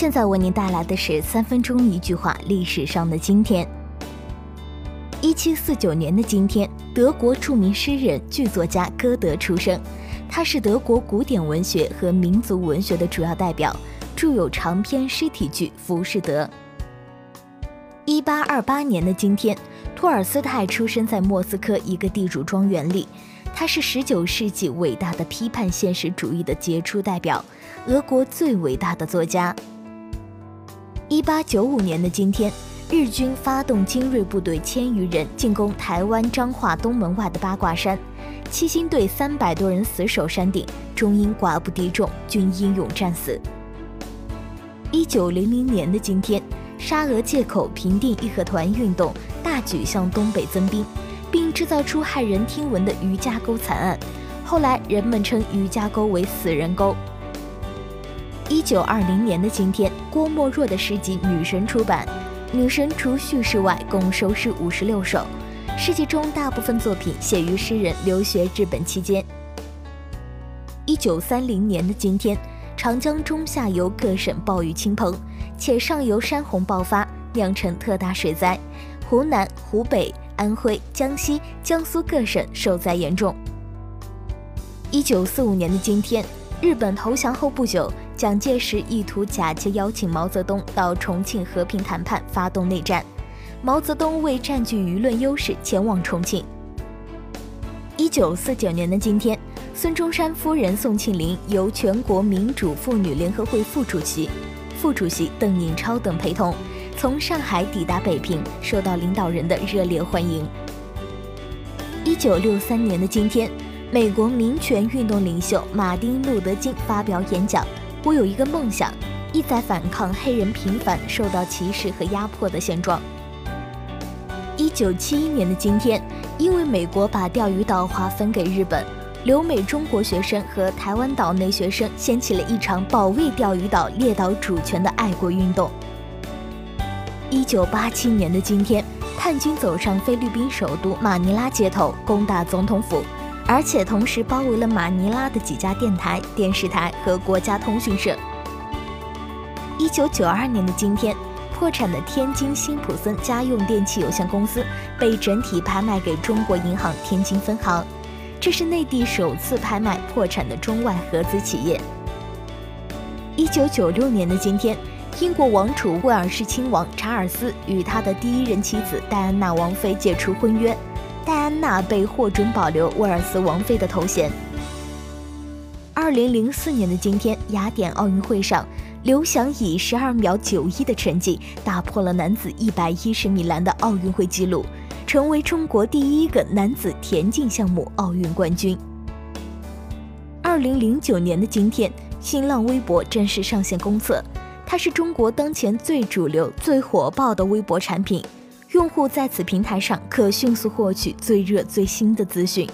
现在为您带来的是三分钟一句话：历史上的今天。一七四九年的今天，德国著名诗人、剧作家歌德出生。他是德国古典文学和民族文学的主要代表，著有长篇诗体剧《浮士德》。一八二八年的今天，托尔斯泰出生在莫斯科一个地主庄园里。他是十九世纪伟大的批判现实主义的杰出代表，俄国最伟大的作家。一八九五年的今天，日军发动精锐部队千余人进攻台湾彰化东门外的八卦山，七星队三百多人死守山顶，终因寡不敌众，均英勇战死。一九零零年的今天，沙俄借口平定义和团运动，大举向东北增兵，并制造出骇人听闻的余家沟惨案，后来人们称余家沟为死人沟。一九二零年的今天，郭沫若的诗集《女神》出版，《女神》除叙事外，共收诗五十六首。诗集中大部分作品写于诗人留学日本期间。一九三零年的今天，长江中下游各省暴雨倾盆，且上游山洪爆发，酿成特大水灾，湖南、湖北、安徽、江西、江苏各省受灾严重。一九四五年的今天，日本投降后不久。蒋介石意图假借邀请毛泽东到重庆和平谈判，发动内战。毛泽东为占据舆论优势，前往重庆。一九四九年的今天，孙中山夫人宋庆龄由全国民主妇女联合会副主席、副主席邓颖超等陪同，从上海抵达北平，受到领导人的热烈欢迎。一九六三年的今天，美国民权运动领袖马丁·路德·金发表演讲。我有一个梦想，意在反抗黑人频繁受到歧视和压迫的现状。一九七一年的今天，因为美国把钓鱼岛划分给日本，留美中国学生和台湾岛内学生掀起了一场保卫钓鱼岛列岛主权的爱国运动。一九八七年的今天，叛军走上菲律宾首都马尼拉街头，攻打总统府。而且同时包围了马尼拉的几家电台、电视台和国家通讯社。一九九二年的今天，破产的天津辛普森家用电器有限公司被整体拍卖给中国银行天津分行，这是内地首次拍卖破产的中外合资企业。一九九六年的今天，英国王储威尔士亲王查尔斯与他的第一任妻子戴安娜王妃解除婚约。戴安娜被获准保留威尔斯王妃的头衔。二零零四年的今天，雅典奥运会上，刘翔以十二秒九一的成绩打破了男子一百一十米栏的奥运会纪录，成为中国第一个男子田径项目奥运冠军。二零零九年的今天，新浪微博正式上线公测，它是中国当前最主流、最火爆的微博产品。用户在此平台上可迅速获取最热最新的资讯。